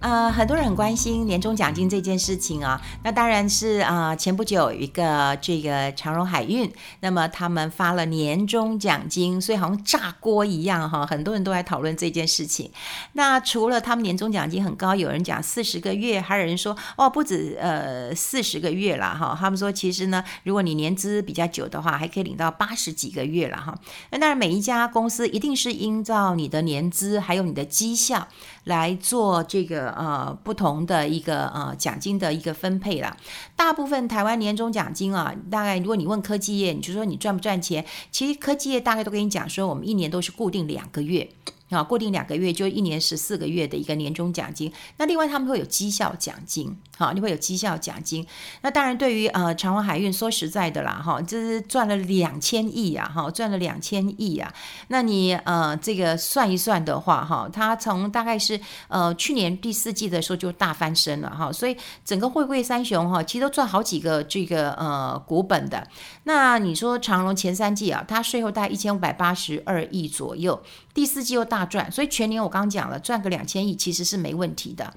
呃，很多人很关心年终奖金这件事情啊，那当然是啊、前不久有一个这个长荣海运，那么他们发了年终奖金，所以好像炸锅一样哈，很多人都在讨论这件事情。那除了他们年终奖金很高，有人讲四十个月，还有人说哦不止呃四十个月了哈，他们说其实呢，如果你年资比较久的话，还可以领到八十几个月了哈。那当然每一家公司一定是依照你的年资还有你的绩效来做这个。呃，不同的一个呃奖金的一个分配啦。大部分台湾年终奖金啊，大概如果你问科技业，你就说你赚不赚钱？其实科技业大概都跟你讲说，我们一年都是固定两个月。啊，固定两个月就一年十四个月的一个年终奖金。那另外他们会有绩效奖金，好，你会有绩效奖金。那当然，对于呃长荣海运，说实在的啦，哈，这是赚了两千亿啊，哈，赚了两千亿啊。那你呃这个算一算的话，哈，它从大概是呃去年第四季的时候就大翻身了，哈，所以整个汇贵三雄哈，其实都赚好几个这个呃股本的。那你说长荣前三季啊，它税后大概一千五百八十二亿左右。第四季又大赚，所以全年我刚刚讲了，赚个两千亿其实是没问题的。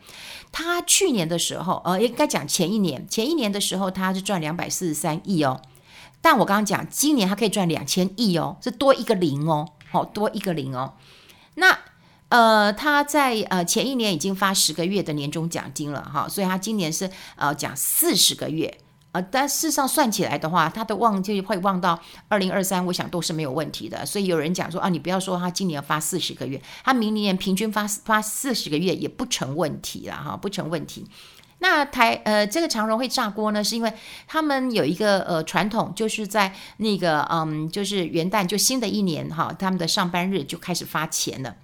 他去年的时候，呃，应该讲前一年，前一年的时候他是赚两百四十三亿哦。但我刚刚讲，今年他可以赚两千亿哦，是多一个零哦，好，多一个零哦。那呃，他在呃前一年已经发十个月的年终奖金了哈，所以他今年是呃讲四十个月。呃，但事实上算起来的话，他的望就会望到二零二三，我想都是没有问题的。所以有人讲说啊，你不要说他今年发四十个月，他明年平均发发四十个月也不成问题了哈，不成问题。那台呃这个长荣会炸锅呢，是因为他们有一个呃传统，就是在那个嗯，就是元旦就新的一年哈，他们的上班日就开始发钱了。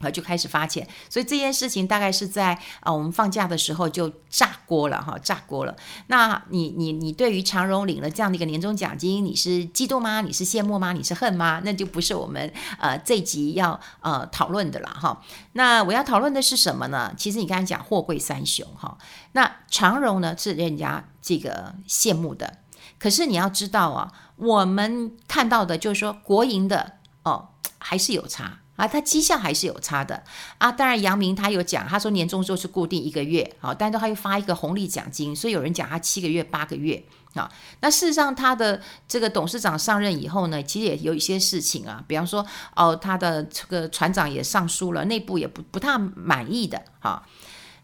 呃，就开始发钱，所以这件事情大概是在呃我们放假的时候就炸锅了哈，炸锅了。那你你你对于长荣领了这样的一个年终奖金，你是嫉妒吗？你是羡慕吗？你是恨吗？那就不是我们呃这集要呃讨论的了哈。那我要讨论的是什么呢？其实你刚才讲货柜三雄哈，那长荣呢是人家这个羡慕的，可是你要知道啊，我们看到的就是说国营的哦还是有差。啊，他绩效还是有差的啊。当然，杨明他有讲，他说年终就是固定一个月，好，但是他又发一个红利奖金，所以有人讲他七个月、八个月啊。那事实上，他的这个董事长上任以后呢，其实也有一些事情啊，比方说，哦，他的这个船长也上书了，内部也不不太满意的哈。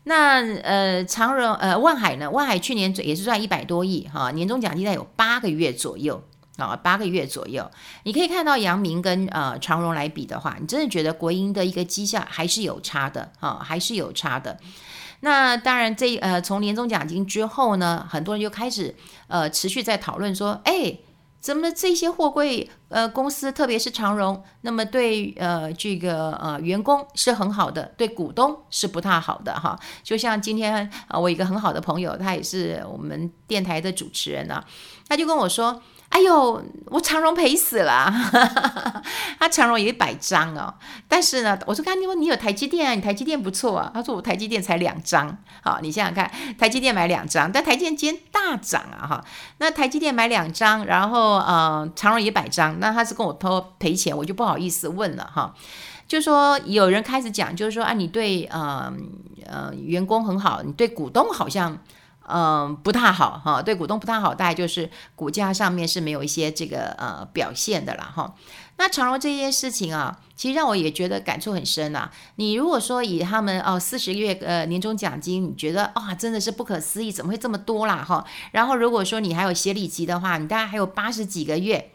那呃，长荣呃，万海呢，万海去年也是赚一百多亿哈，年终奖金在有八个月左右。啊，八个月左右，你可以看到阳明跟呃长荣来比的话，你真的觉得国营的一个绩效还是有差的啊，还是有差的。那当然这，呃从年终奖金之后呢，很多人就开始呃持续在讨论说，哎，怎么这些货柜呃公司，特别是长荣，那么对呃这个呃员工是很好的，对股东是不太好的哈。就像今天呃我一个很好的朋友，他也是我们电台的主持人啊，他就跟我说。哎呦，我长荣赔死了，他长荣有一百张哦，但是呢，我说刚你说你有台积电啊，你台积电不错啊，他说我台积电才两张，好，你想想看，台积电买两张，但台积电今天大涨啊哈，那台积电买两张，然后呃长荣一百张，那他是跟我偷赔钱，我就不好意思问了哈，就说有人开始讲，就是说啊，你对呃呃员工很好，你对股东好像。嗯，不太好哈，对股东不太好，大概就是股价上面是没有一些这个呃表现的啦哈。那长荣这件事情啊，其实让我也觉得感触很深呐。你如果说以他们哦四十个月呃年终奖金，你觉得啊、真的是不可思议，怎么会这么多啦哈？然后如果说你还有协理级的话，你大概还有八十几个月。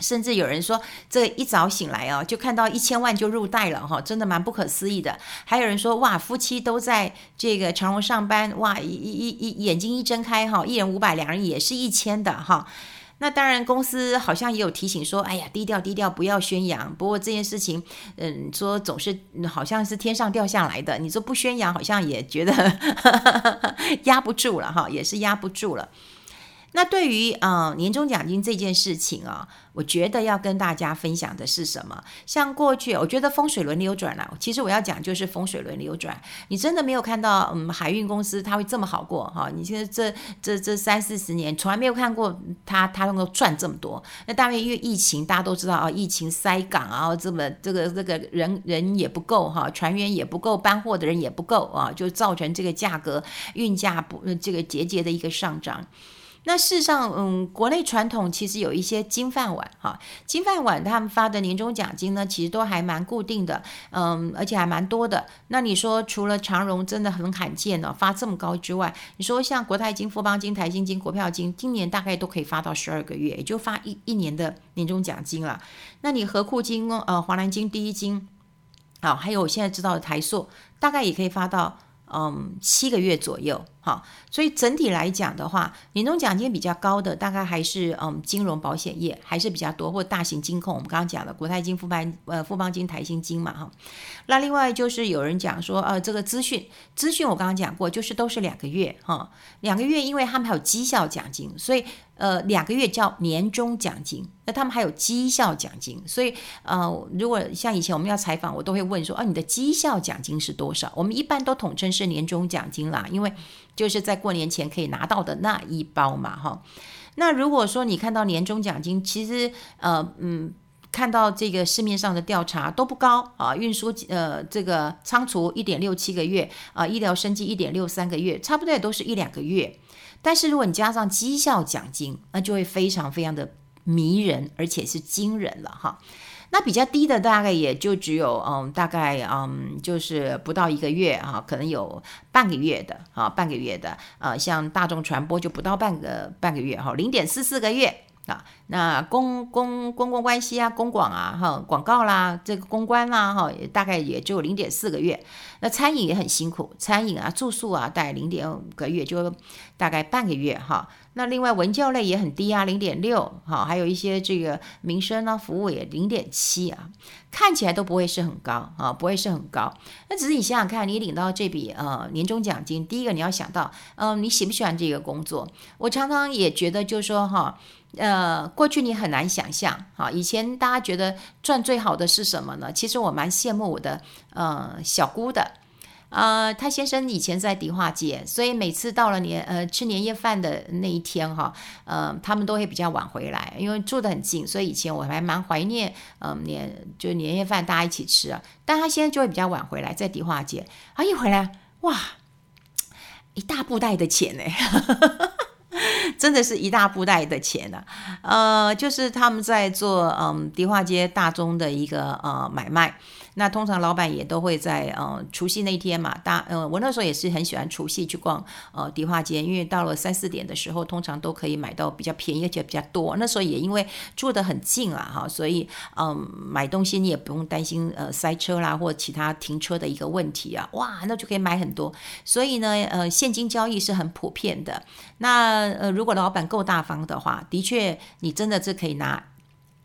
甚至有人说，这一早醒来哦，就看到一千万就入袋了哈，真的蛮不可思议的。还有人说，哇，夫妻都在这个长荣上班，哇，一一一眼睛一睁开哈，一人五百，两人也是一千的哈。那当然，公司好像也有提醒说，哎呀，低调低调，不要宣扬。不过这件事情，嗯，说总是好像是天上掉下来的，你说不宣扬，好像也觉得 压不住了哈，也是压不住了。那对于啊、年终奖金这件事情啊，我觉得要跟大家分享的是什么？像过去，我觉得风水轮流转了。其实我要讲就是风水轮流转。你真的没有看到，嗯，海运公司它会这么好过哈？你现在这这这三四十年，从来没有看过它它能够赚这么多。那当然因为疫情，大家都知道啊，疫情塞港啊，这么这个这个人人也不够哈，船员也不够，搬货的人也不够啊，就造成这个价格运价不这个节节的一个上涨。那事实上，嗯，国内传统其实有一些金饭碗哈，金饭碗他们发的年终奖金呢，其实都还蛮固定的，嗯，而且还蛮多的。那你说除了长荣真的很罕见哦，发这么高之外，你说像国泰金、富邦金、台新金、国票金，今年大概都可以发到十二个月，也就发一一年的年终奖金了。那你合库金、呃，华南金、第一金，好，还有我现在知道的台塑，大概也可以发到。嗯，七个月左右，好，所以整体来讲的话，年终奖金比较高的，大概还是嗯金融保险业还是比较多，或大型金控，我们刚刚讲的国泰金、富邦呃富邦金、台新金嘛，哈。那另外就是有人讲说，呃，这个资讯资讯我刚刚讲过，就是都是两个月，哈，两个月，因为他们还有绩效奖金，所以。呃，两个月叫年终奖金，那他们还有绩效奖金，所以呃，如果像以前我们要采访，我都会问说，啊，你的绩效奖金是多少？我们一般都统称是年终奖金啦，因为就是在过年前可以拿到的那一包嘛，哈。那如果说你看到年终奖金，其实呃嗯，看到这个市面上的调查都不高啊，运输呃这个仓储一点六七个月啊，医疗生技一点六三个月，差不多也都是一两个月。但是如果你加上绩效奖金，那就会非常非常的迷人，而且是惊人了哈。那比较低的大概也就只有嗯，大概嗯，就是不到一个月啊，可能有半个月的啊，半个月的呃，像大众传播就不到半个半个月哈，零点四四个月。啊，那公公公共关系啊，公广啊，哈，广告啦，这个公关啦，哈，大概也就零点四个月。那餐饮也很辛苦，餐饮啊，住宿啊，大概零点五个月，就大概半个月哈。那另外文教类也很低啊，零点六，哈，还有一些这个民生啊，服务也零点七啊，看起来都不会是很高啊，不会是很高。那只是你想想看，你领到这笔呃年终奖金，第一个你要想到，嗯、你喜不喜欢这个工作？我常常也觉得，就是说哈。呃过去你很难想象，哈，以前大家觉得赚最好的是什么呢？其实我蛮羡慕我的呃小姑的，呃，她先生以前在迪化街，所以每次到了年呃吃年夜饭的那一天哈，呃，他们都会比较晚回来，因为住得很近，所以以前我还蛮怀念，嗯、呃，年就年夜饭大家一起吃啊。但他现在就会比较晚回来，在迪化街，啊，一回来哇，一大布袋的钱呢。真的是一大布袋的钱呢、呃，就是他们在做嗯迪化街大宗的一个呃买卖。那通常老板也都会在呃除夕那天嘛，大呃我那时候也是很喜欢除夕去逛呃迪化街，因为到了三四点的时候，通常都可以买到比较便宜而且比较多。那时候也因为住得很近啊哈，所以嗯、买东西你也不用担心呃塞车啦或其他停车的一个问题啊，哇，那就可以买很多。所以呢呃现金交易是很普遍的。那呃如果老板够大方的话，的确你真的是可以拿。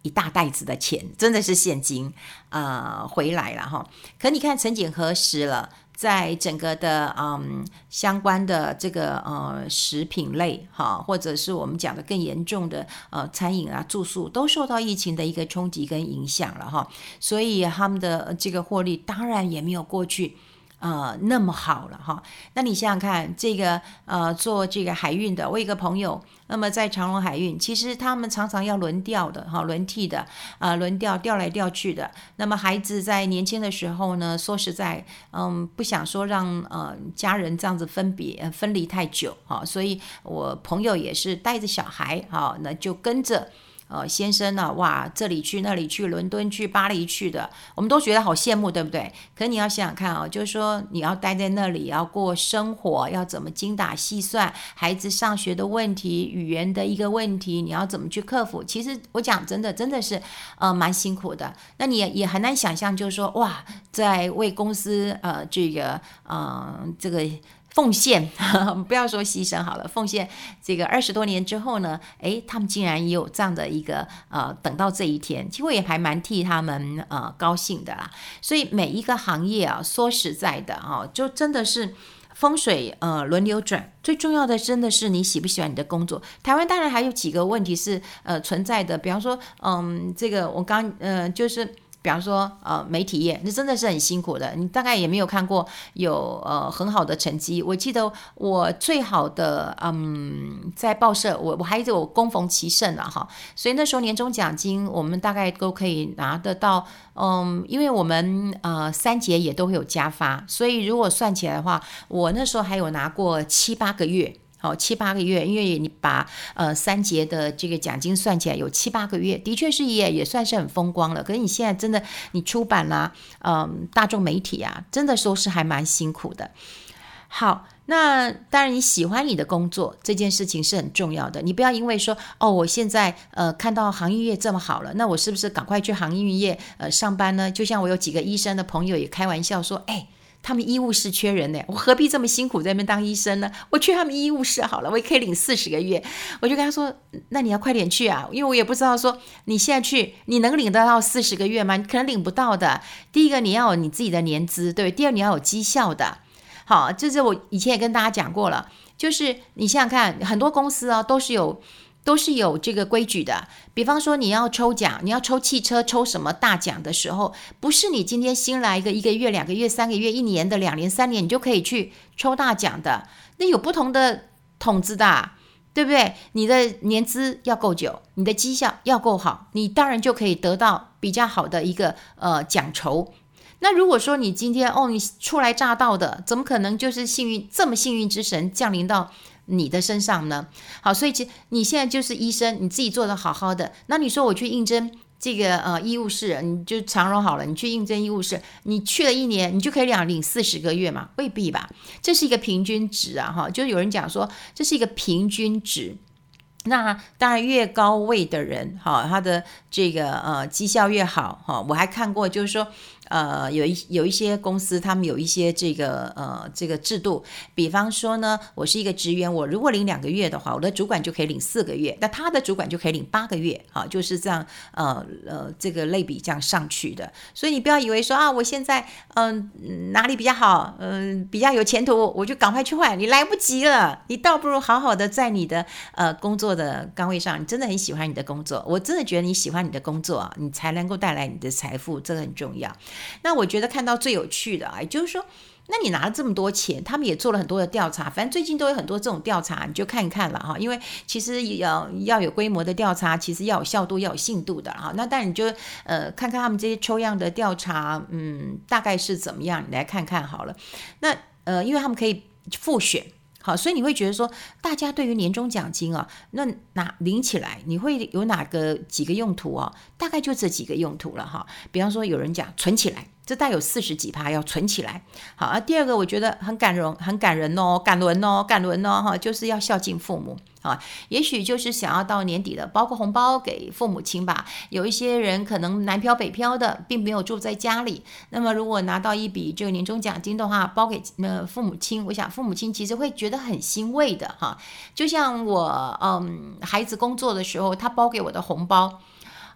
一大袋子的钱，真的是现金啊、回来了哈。可你看，曾几何时了，在整个的嗯相关的这个呃食品类哈，或者是我们讲的更严重的呃餐饮啊、住宿，都受到疫情的一个冲击跟影响了哈。所以他们的这个获利当然也没有过去。呃，那么好了哈，那你想想看，这个呃，做这个海运的，我有一个朋友，那么在长隆海运，其实他们常常要轮调的哈，轮替的啊，轮调调来调去的。那么孩子在年轻的时候呢，说实在，嗯，不想说让呃家人这样子分别分离太久哈，所以我朋友也是带着小孩哈，那就跟着。呃，先生呢、哇，这里去那里去，伦敦去，巴黎去的，我们都觉得好羡慕，对不对？可你要想想看啊、就是说你要待在那里，要过生活，要怎么精打细算，孩子上学的问题，语言的一个问题，你要怎么去克服？其实我讲真的，真的是呃蛮辛苦的。那你也也很难想象，就是说哇，在为公司呃这个呃这个。奉献，不要说牺牲好了，奉献这个二十多年之后呢，诶，他们竟然也有这样的一个呃，等到这一天，其实我也还蛮替他们呃高兴的啦。所以每一个行业啊，说实在的哈、哦，就真的是风水呃轮流转，最重要的真的是你喜不喜欢你的工作。台湾当然还有几个问题是呃存在的，比方说嗯这个我刚呃就是。比方说，呃，媒体业那真的是很辛苦的，你大概也没有看过有呃很好的成绩。我记得我最好的，嗯，在报社，我我还有恭逢其盛了哈，所以那时候年终奖金我们大概都可以拿得到，嗯，因为我们呃三节也都会有加发，所以如果算起来的话，我那时候还有拿过七八个月。好，七八个月，因为你把呃三节的这个奖金算起来有七八个月，的确是也也算是很风光了。可是你现在真的你出版啦，嗯、大众媒体啊，真的说是还蛮辛苦的。好，那当然你喜欢你的工作这件事情是很重要的。你不要因为说哦，我现在呃看到航运业这么好了，那我是不是赶快去航运业呃上班呢？就像我有几个医生的朋友也开玩笑说，哎。他们医务室缺人呢，我何必这么辛苦在那边当医生呢？我去他们医务室好了，我也可以领四十个月。我就跟他说：“那你要快点去啊，因为我也不知道说你现在去你能领得到四十个月吗？你可能领不到的。第一个你要有你自己的年资，对；第二你要有绩效的。好，就是我以前也跟大家讲过了，就是你想想看，很多公司啊都是有。”都是有这个规矩的，比方说你要抽奖，你要抽汽车，抽什么大奖的时候，不是你今天新来一个一个月、两个月、三个月、一年的、两年、三年，你就可以去抽大奖的。那有不同的筒子的，对不对？你的年资要够久，你的绩效要够好，你当然就可以得到比较好的一个呃奖酬。那如果说你今天哦，你初来乍到的，怎么可能就是幸运这么幸运之神降临到你的身上呢？好，所以其你现在就是医生，你自己做得好好的。那你说我去应征这个呃医务室，你就长荣好了，你去应征医务室，你去了一年，你就可以两领四十个月嘛？未必吧？这是一个平均值啊，哈，就是有人讲说这是一个平均值。那当然越高位的人，哈，他的这个呃绩效越好，哈。我还看过，就是说。呃，有一有一些公司，他们有一些这个呃这个制度，比方说呢，我是一个职员，我如果领两个月的话，我的主管就可以领四个月，那他的主管就可以领八个月，啊，就是这样，呃呃，这个类比这样上去的。所以你不要以为说啊，我现在嗯、哪里比较好，嗯、比较有前途，我就赶快去换，你来不及了，你倒不如好好的在你的呃工作的岗位上，你真的很喜欢你的工作，我真的觉得你喜欢你的工作啊，你才能够带来你的财富，这个很重要。那我觉得看到最有趣的啊，就是说，那你拿了这么多钱，他们也做了很多的调查，反正最近都有很多这种调查，你就看一看了哈。因为其实要要有规模的调查，其实要有效度，要有信度的哈。那但你就呃看看他们这些抽样的调查，嗯，大概是怎么样，你来看看好了。那呃，因为他们可以复选。好，所以你会觉得说，大家对于年终奖金啊，那哪领起来，你会有哪个几个用途啊？大概就这几个用途了哈。比方说，有人讲存起来。这带有四十几趴要存起来，好啊。第二个我觉得很感人，很感人哦，感人哦，感人哦，哈，就是要孝敬父母啊。也许就是想要到年底了，包个红包给父母亲吧。有一些人可能南漂北漂的，并没有住在家里，那么如果拿到一笔这个年终奖金的话，包给呃父母亲，我想父母亲其实会觉得很欣慰的哈。就像我嗯孩子工作的时候，他包给我的红包。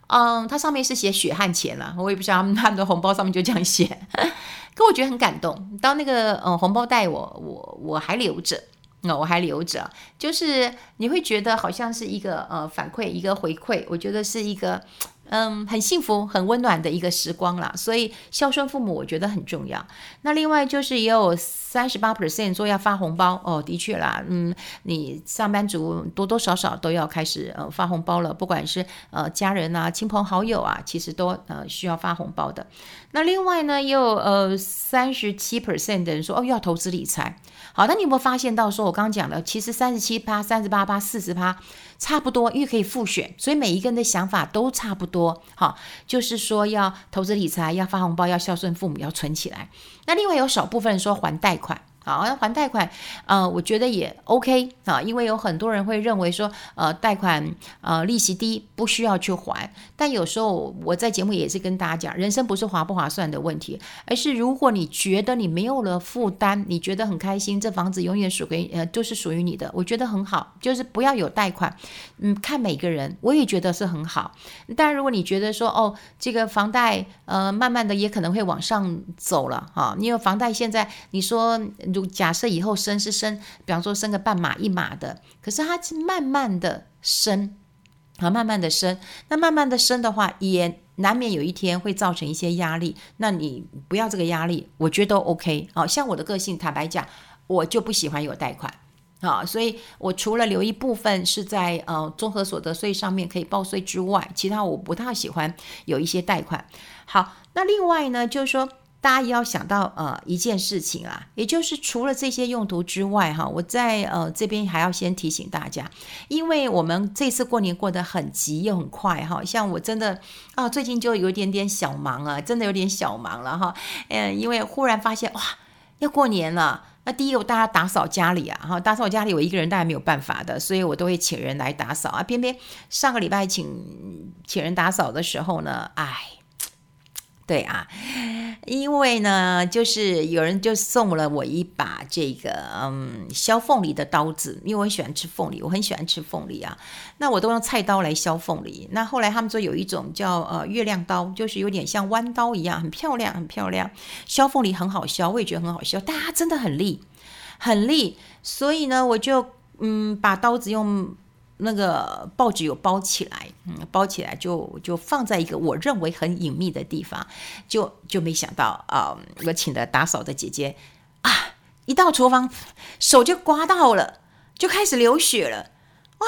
嗯，它上面是写血汗钱了，我也不知道他们的红包上面就这样写，可我觉得很感动。当那个嗯红包袋我我我还留着，那我还留着，就是你会觉得好像是一个呃反馈一个回馈，我觉得是一个。嗯，很幸福、很温暖的一个时光啦。所以孝顺父母，我觉得很重要。那另外就是也有三十八 percent 说要发红包哦，的确啦，嗯，你上班族多多少少都要开始呃发红包了，不管是呃家人啊、亲朋好友啊，其实都呃需要发红包的。那另外呢，也有呃三十七 percent 的人说哦要投资理财。好，那你有没有发现到说我刚刚讲的，其实三十七趴、三十八趴、四十趴。差不多，因为可以复选，所以每一个人的想法都差不多。好，就是说要投资理财，要发红包，要孝顺父母，要存起来。那另外有少部分人说还贷款。好，要还贷款，呃，我觉得也 OK 啊，因为有很多人会认为说，呃，贷款呃利息低，不需要去还。但有时候我在节目也是跟大家讲，人生不是划不划算的问题，而是如果你觉得你没有了负担，你觉得很开心，这房子永远属于呃都是属于你的，我觉得很好，就是不要有贷款。嗯，看每个人，我也觉得是很好。当然，如果你觉得说，哦，这个房贷呃慢慢的也可能会往上走了哈，因为房贷现在你说。如假设以后生是生，比方说生个半码一码的，可是它是慢慢的生，啊，慢慢的生，那慢慢的生的话，也难免有一天会造成一些压力。那你不要这个压力，我觉得 OK。好像我的个性，坦白讲，我就不喜欢有贷款。啊，所以我除了留一部分是在呃综合所得税上面可以报税之外，其他我不太喜欢有一些贷款。好，那另外呢，就是说大家也要想到呃一件事情啊，也就是除了这些用途之外，哈，我在呃这边还要先提醒大家，因为我们这次过年过得很急又很快，哈，像我真的啊最近就有一点点小忙啊，真的有点小忙了哈，嗯，因为忽然发现哇要过年了。那第一个，我大家打扫家里啊，哈，打扫家里，我一个人当然没有办法的，所以我都会请人来打扫啊。偏偏上个礼拜请请人打扫的时候呢，哎。对啊，因为呢，就是有人就送了我一把这个嗯削凤梨的刀子，因为我很喜欢吃凤梨，我很喜欢吃凤梨啊。那我都用菜刀来削凤梨。那后来他们说有一种叫呃月亮刀，就是有点像弯刀一样，很漂亮，很漂亮。削凤梨很好削，我也觉得很好削，但它真的很利，很利。所以呢，我就嗯把刀子用。那个报纸有包起来，嗯，包起来就就放在一个我认为很隐秘的地方，就就没想到啊，我请的打扫的姐姐啊，一到厨房手就刮到了，就开始流血了，哇，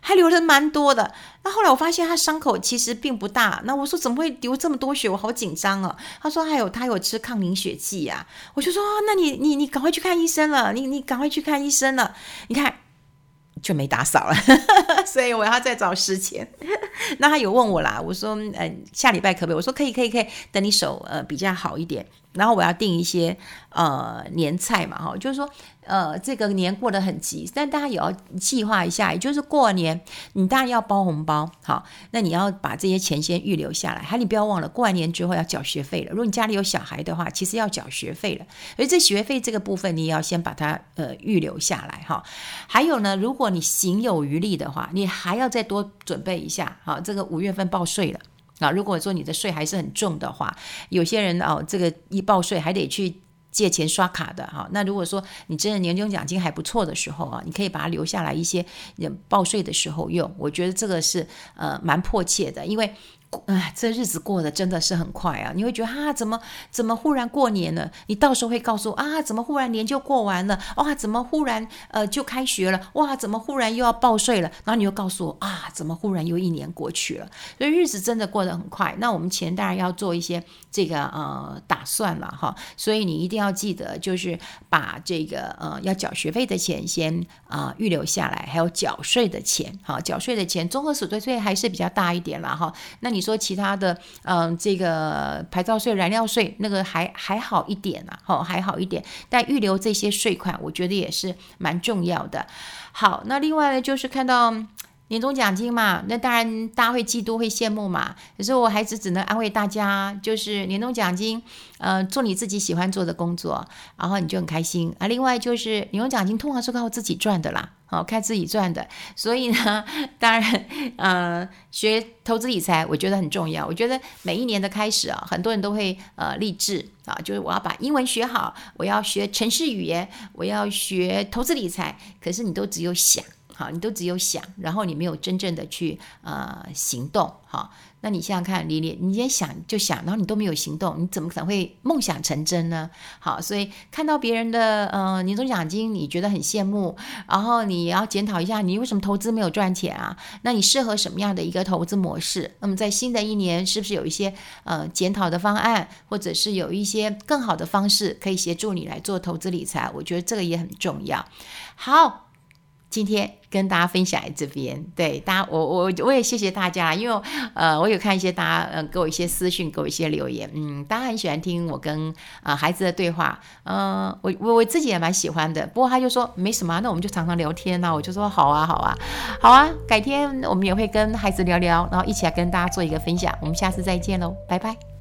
还流的蛮多的。那后来我发现他伤口其实并不大，那我说怎么会流这么多血？我好紧张啊。他说还有他有吃抗凝血剂啊，我就说那你你你赶快去看医生了，你你赶快去看医生了，你看。就没打扫了，所以我要再找时间。那他有问我啦，我说，呃，下礼拜可不可以？我说可以，可以，可以。等你手呃比较好一点。然后我要订一些呃年菜嘛，哈，就是说呃这个年过得很急，但大家也要计划一下，也就是过年你当然要包红包，好，那你要把这些钱先预留下来，还你不要忘了过完年之后要缴学费了。如果你家里有小孩的话，其实要缴学费了，所以这学费这个部分你也要先把它呃预留下来哈。还有呢，如果你行有余力的话，你还要再多准备一下，好，这个五月份报税了。啊，如果说你的税还是很重的话，有些人哦，这个一报税还得去借钱刷卡的哈。那如果说你真的年终奖金还不错的时候啊，你可以把它留下来一些，报税的时候用。我觉得这个是呃蛮迫切的，因为。哎，这日子过得真的是很快啊！你会觉得啊，怎么怎么忽然过年了？你到时候会告诉我啊，怎么忽然年就过完了？哇，怎么忽然呃就开学了？哇，怎么忽然又要报税了？然后你又告诉我啊，怎么忽然又一年过去了？所以日子真的过得很快。那我们钱当然要做一些这个呃打算了哈。所以你一定要记得，就是把这个呃要缴学费的钱先啊、预留下来，还有缴税的钱。好，缴税的钱，综合所得税还是比较大一点了哈。那你。说其他的，嗯，这个牌照税、燃料税那个还还好一点啊，好还好一点。但预留这些税款，我觉得也是蛮重要的。好，那另外呢，就是看到年终奖金嘛，那当然大家会嫉妒、会羡慕嘛。可是我还是只能安慰大家，就是年终奖金，呃，做你自己喜欢做的工作，然后你就很开心啊。另外就是年终奖金通常是靠自己赚的啦。哦，靠自己赚的，所以呢，当然，呃，学投资理财，我觉得很重要。我觉得每一年的开始啊，很多人都会呃励志啊，就是我要把英文学好，我要学城市语言，我要学投资理财。可是你都只有想，好，你都只有想，然后你没有真正的去呃行动，好。那你想想看，你你你先想就想，然后你都没有行动，你怎么可能会梦想成真呢？好，所以看到别人的呃年终奖金，你觉得很羡慕，然后你要检讨一下，你为什么投资没有赚钱啊？那你适合什么样的一个投资模式？那么在新的一年，是不是有一些呃检讨的方案，或者是有一些更好的方式可以协助你来做投资理财？我觉得这个也很重要。好。今天跟大家分享在这边，对大家，我我我也谢谢大家，因为呃，我有看一些大家呃给我一些私讯，给我一些留言，嗯，大家很喜欢听我跟啊、孩子的对话，嗯、我我我自己也蛮喜欢的，不过他就说没什么，那我们就常常聊天呐、我就说好啊好啊。好啊，改天我们也会跟孩子聊聊，然后一起来跟大家做一个分享，我们下次再见喽，拜拜。